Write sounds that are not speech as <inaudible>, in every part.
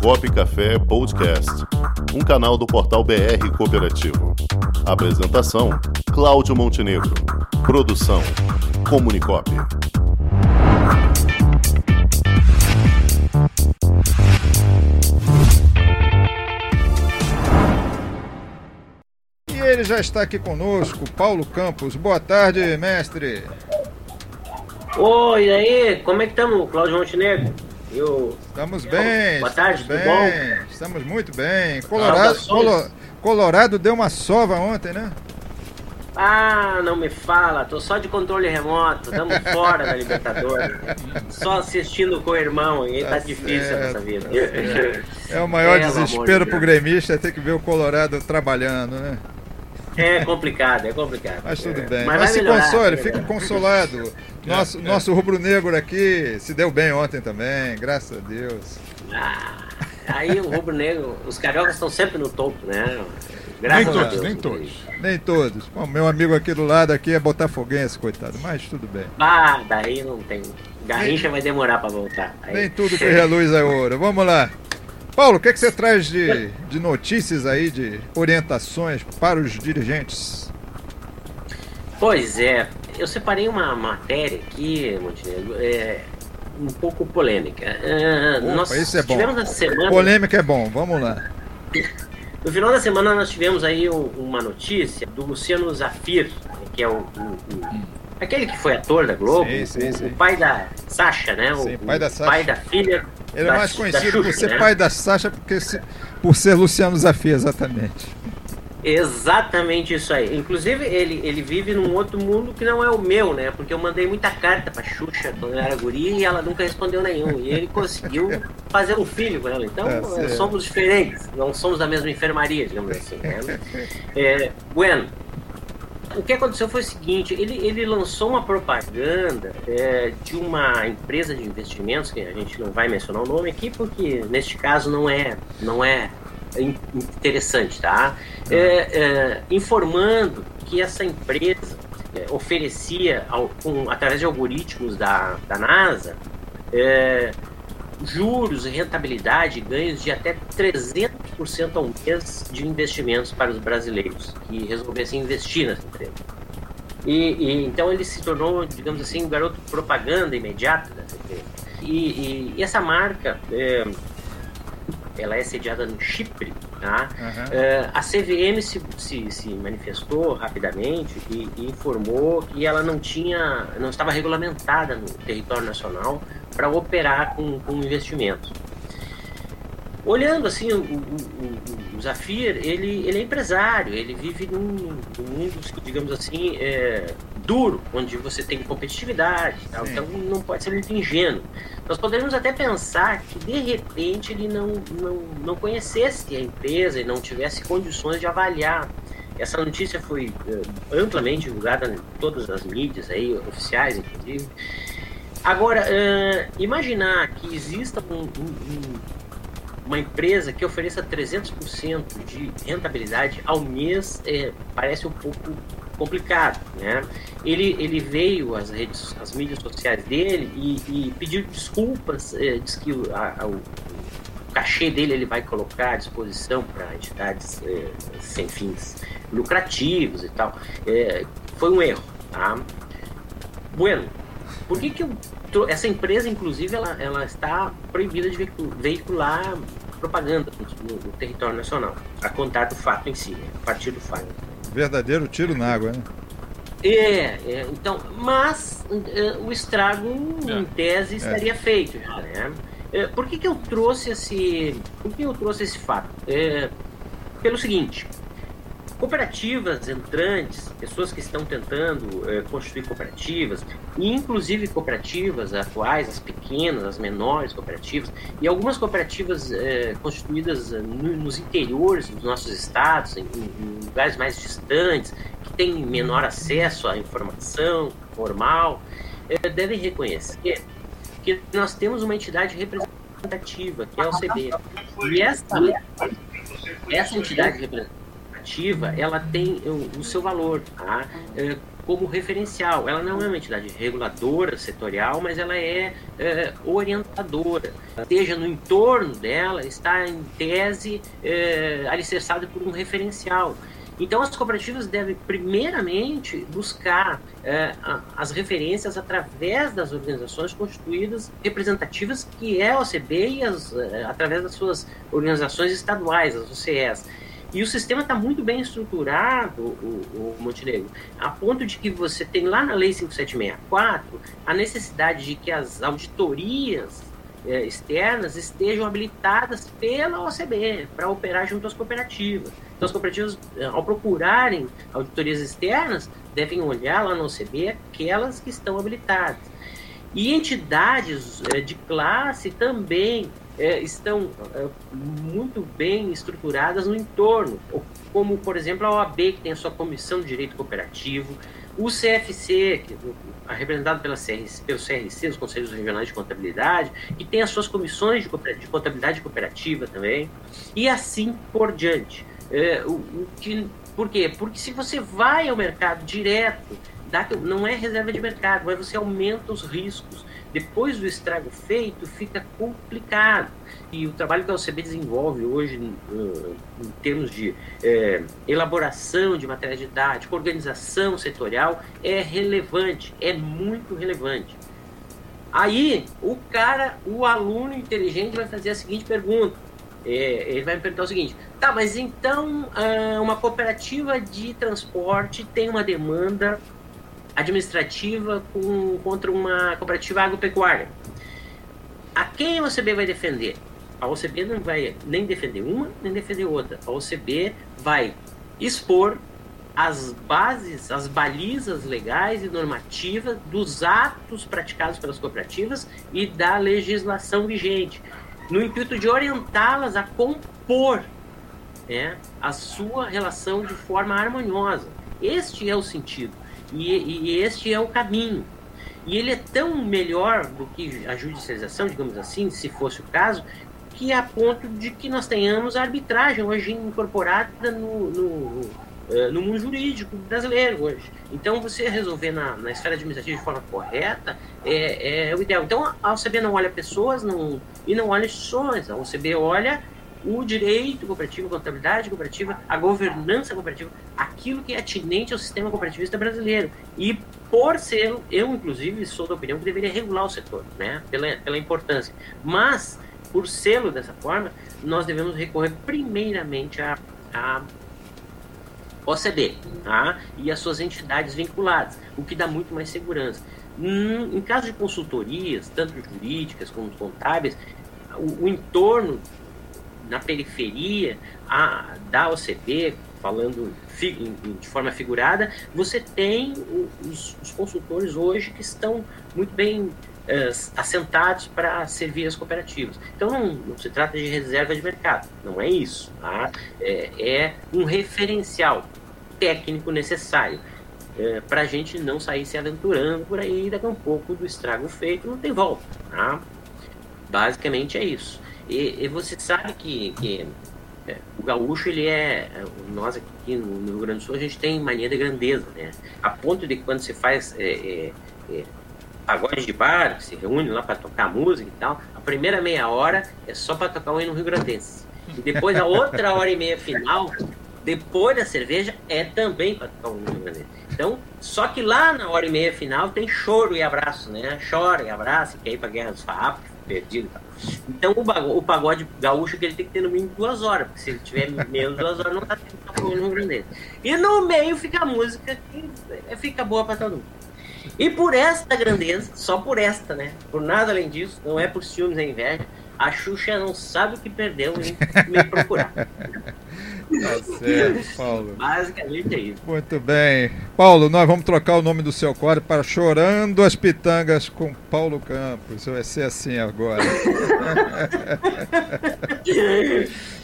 Comunicop Café Podcast, um canal do portal BR Cooperativo. Apresentação: Cláudio Montenegro. Produção: Comunicop. E ele já está aqui conosco, Paulo Campos. Boa tarde, mestre. Oi, e aí? Como é que estamos, Cláudio Montenegro? Eu... Estamos bem. Boa tarde, estamos tudo bem. bom? Estamos muito bem. Colorado, Saudações. Colo- Colorado deu uma sova ontem, né? Ah, não me fala, tô só de controle remoto, estamos <laughs> fora da Libertadores. Só assistindo com o irmão, e tá, Tá difícil certo, essa vida. É o maior <laughs> amor desespero de pro gremista é ter que ver o Colorado trabalhando, né? É complicado, é complicado. Mas tudo bem. Mas, Mas, vai se melhorar, console, melhorar. consolado. Nosso, É, é. nosso rubro-negro aqui se deu bem ontem também, graças a Deus. Ah, aí o rubro negro, os cariocas estão sempre no topo, né? Nem Graças a todos, Deus. nem todos. Nem todos. Bom, meu amigo aqui do lado aqui é botafoguense, coitado, mas tudo bem. Ah, daí não tem. Garrincha vai demorar pra voltar. Aí- Nem tudo que reluz é ouro. Vamos lá. Paulo, o que, é que você traz de, de notícias aí, de orientações para os dirigentes? Pois é, eu separei uma matéria aqui, Montenegro, é, um pouco polêmica. É, Opa, nós isso é bom. tivemos essa semana, Polêmica é bom, vamos lá. <laughs> no final da semana nós tivemos aí uma notícia do Luciano Zafir, que é o, o- o- aquele que foi ator da Globo, Sim, sim, o, sim. o pai da Sasha, né? O, pai da Sasha. pai da filha. Ele da, é mais conhecido por ser né? pai da Sasha porque se- por ser Luciano Zafir, exatamente. Exatamente isso aí. Inclusive, ele, ele vive num outro mundo que não é o meu, né? Porque eu mandei muita carta pra Xuxa quando eu era guri e ela nunca respondeu nenhum. E ele conseguiu fazer um filho com ela. Então, Tá eh, certo. somos diferentes. Não somos da mesma enfermaria, digamos assim. Né? É, <laughs> bueno, o que aconteceu foi o seguinte: ele, ele lançou uma propaganda é, de uma empresa de investimentos, que a gente não vai mencionar o nome aqui, porque neste caso não é, não é in- interessante, tá? É, é, informando que essa empresa é, oferecia, ao- com- através de algoritmos da, da NASA, é, juros, rentabilidade, ganhos de até 300% ao mês de investimentos para os brasileiros que resolvessem investir nessa empresa. E, e então ele se tornou, digamos assim, um garoto propaganda imediata dessa empresa. E, e- e essa marca, é, ela é sediada no Chipre, tá? Aham. É, a CVM se, se, se manifestou rapidamente e, e informou que ela não tinha, não estava regulamentada no território nacional para operar com, com investimentos. Olhando assim, o, o, o- Zafir, ele, ele é empresário, ele vive num, num mundo, digamos assim, é, duro, onde você tem competitividade, tal, então não pode ser muito ingênuo. Nós poderíamos até pensar que de repente ele não, não, não conhecesse a empresa e não tivesse condições de avaliar. Essa notícia foi eh, amplamente divulgada em todas as mídias aí, oficiais, inclusive. Agora, eh, imaginar que exista um- um- um- uma empresa que ofereça 300% de rentabilidade ao mês eh, parece um pouco complicado, né? Ele, ele veio às redes, às mídias sociais dele e, e pediu desculpas, eh, diz que o, a- a- o, o cachê dele ele vai colocar à disposição para entidades eh, sem fins lucrativos e tal. Eh, foi um erro, tá? Bueno, por que que eu essa empresa, inclusive, ela, ela está proibida de veicu- veicular propaganda no, no território nacional, a contar do fato em si, né? a partir do fato. Verdadeiro tiro na água, né? É, é, então, mas é, o estrago, em É. tese, estaria feito já, né? É, por que, que eu trouxe esse. Por que eu trouxe esse fato? É, pelo seguinte. Cooperativas entrantes, pessoas que estão tentando é, constituir cooperativas, e inclusive cooperativas atuais, as pequenas, as menores cooperativas, e algumas cooperativas é, constituídas é, no- nos interiores dos nossos estados, em, em lugares mais distantes, que têm menor acesso à informação formal, é, devem reconhecer que nós temos uma entidade representativa, que é o CB. E essa, essa entidade representativa, ela tem o, o seu valor. Tá? É, como referencial. Ela não é uma entidade reguladora setorial, mas ela é, é orientadora. Esteja no entorno dela, está em tese é, alicerçada por um referencial. Então, as cooperativas devem, primeiramente, buscar é, as referências através das organizações constituídas representativas, que é a OCB, e as, é, através das suas organizações estaduais, as OCEs. E o sistema está muito bem estruturado, o, o, Montenegro, a ponto de que você tem lá na Lei 5764 a necessidade de que as auditorias é, externas estejam habilitadas pela OCB para operar junto às cooperativas. Então, as cooperativas, é, ao procurarem auditorias externas, devem olhar lá no OCB aquelas que estão habilitadas. E entidades é, de classe também é, estão é, muito bem estruturadas no entorno, como, por exemplo, a OAB, que tem a sua Comissão de Direito Cooperativo, o CFC, que, representado pela CRC, pelo CRC, os Conselhos Regionais de Contabilidade, que tem as suas comissões de contabilidade cooperativa também, e assim por diante. É, o, o que, por quê? Porque se você vai ao mercado direto, dá, não é reserva de mercado, mas você aumenta os riscos. Depois do estrago feito, fica complicado. E o trabalho que a OCB desenvolve hoje, uh, em termos de é, elaboração de matéria didática, organização setorial, é relevante, é muito relevante. Aí, o cara, o aluno inteligente vai fazer a seguinte pergunta. É, ele vai me perguntar o seguinte: tá, mas então uh, uma cooperativa de transporte tem uma demanda administrativa com, contra uma cooperativa agropecuária. A quem a OCB vai defender? A OCB não vai nem defender uma, nem defender outra. A OCB vai expor as bases, as balizas legais e normativas dos atos praticados pelas cooperativas e da legislação vigente, no intuito de orientá-las a compor né, a sua relação de forma harmoniosa. Este é o sentido. E, e este é o caminho. E ele é tão melhor do que a judicialização, digamos assim, se fosse o caso, que a ponto de que nós tenhamos a arbitragem hoje incorporada no, no, eh, no mundo jurídico brasileiro hoje. Então, você resolver na, na esfera administrativa de forma correta é, é o ideal. Então, a OCB não olha pessoas não, e não olha instituições. A OCB olha o direito cooperativo, a contabilidade cooperativa, a governança cooperativa, aquilo que é atinente ao sistema cooperativista brasileiro. E por ser, eu inclusive sou da opinião que deveria regular o setor, né, pela, pela importância. Mas, por sê-lo dessa forma, nós devemos recorrer primeiramente à, à OCB tá? e as suas entidades vinculadas, o que dá muito mais segurança. Hum, em caso de consultorias, tanto jurídicas como contábeis, o, o entorno na periferia a, da OCB, falando de forma figurada, você tem os, os consultores hoje que estão muito bem é, assentados para servir as cooperativas. Então não, não, se trata de reserva de mercado, não é isso. Tá? É, é um referencial técnico necessário é, para a gente não sair se aventurando por aí daqui a um pouco do estrago feito não tem volta. Tá? Basicamente é isso. E, e você sabe que, que é, o gaúcho, ele é. Nós aqui no, Rio Grande do Sul, a gente tem mania de grandeza, né? A ponto de que quando você faz é, é, é de bar, se reúne lá para tocar música e tal, a primeira meia hora é só para tocar o hino Rio Grandense. E depois a outra hora e meia final, depois da cerveja, é também para tocar o hino Grandense. Então, só que lá na hora e meia final tem choro e abraço, né? Chora e abraça, que aí para Guerra dos Farrapos, perdido e tal. Então o, o pagode gaúcho que ele tem que ter no mínimo duas horas, porque se ele tiver menos duas horas não tá tendo no Grande E no meio fica a música que fica boa para todo mundo. E por esta grandeza, só por esta, né? Por nada além disso, não é por ciúmes nem inveja, a Xuxa não sabe o que perdeu em me procurar. Tá certo, Paulo. Basicamente é isso. Muito bem. Paulo, nós vamos trocar o nome do seu quadro para Chorando as Pitangas com Paulo Campos. Vai ser assim agora. <laughs>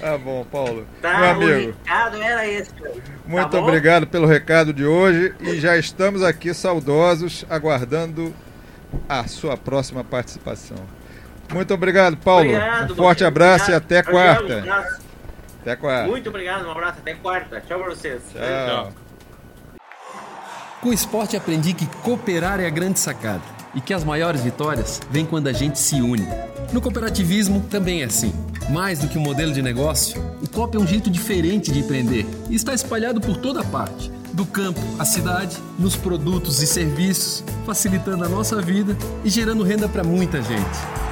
tá bom, Paulo. Tá, Meu amigo. O recado era esse. Muito tá obrigado pelo recado de hoje e já estamos aqui saudosos aguardando a sua próxima participação. Muito obrigado, Paulo. Obrigado, um forte abraço obrigado. e até quarta. Até quarta. Muito obrigado, um abraço, até quarta. Tchau pra vocês. Tchau. Com o esporte aprendi que cooperar é a grande sacada e que as maiores vitórias vêm quando a gente se une. No cooperativismo também é assim. Mais do que um modelo de negócio, o COP é um jeito diferente de empreender e está espalhado por toda parte do campo à cidade, nos produtos e serviços, facilitando a nossa vida e gerando renda para muita gente.